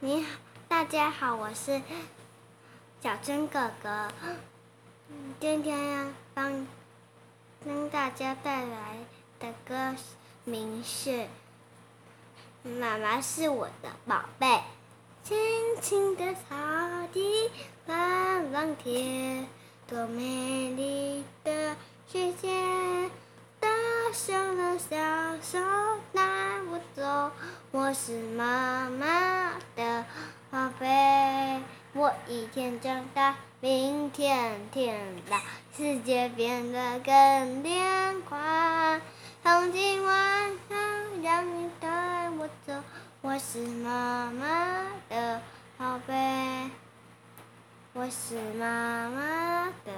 你好，大家好，我是小春哥哥。今天要帮跟大家带来的歌名是《妈妈是我的宝贝》。青青的草地，蓝蓝天，多美丽的世界。大象的小手带我走，我是妈妈。一天长大，明天天大，世界变得更辽阔。从今晚上，让你带我走，我是妈妈的宝贝，我是妈妈的。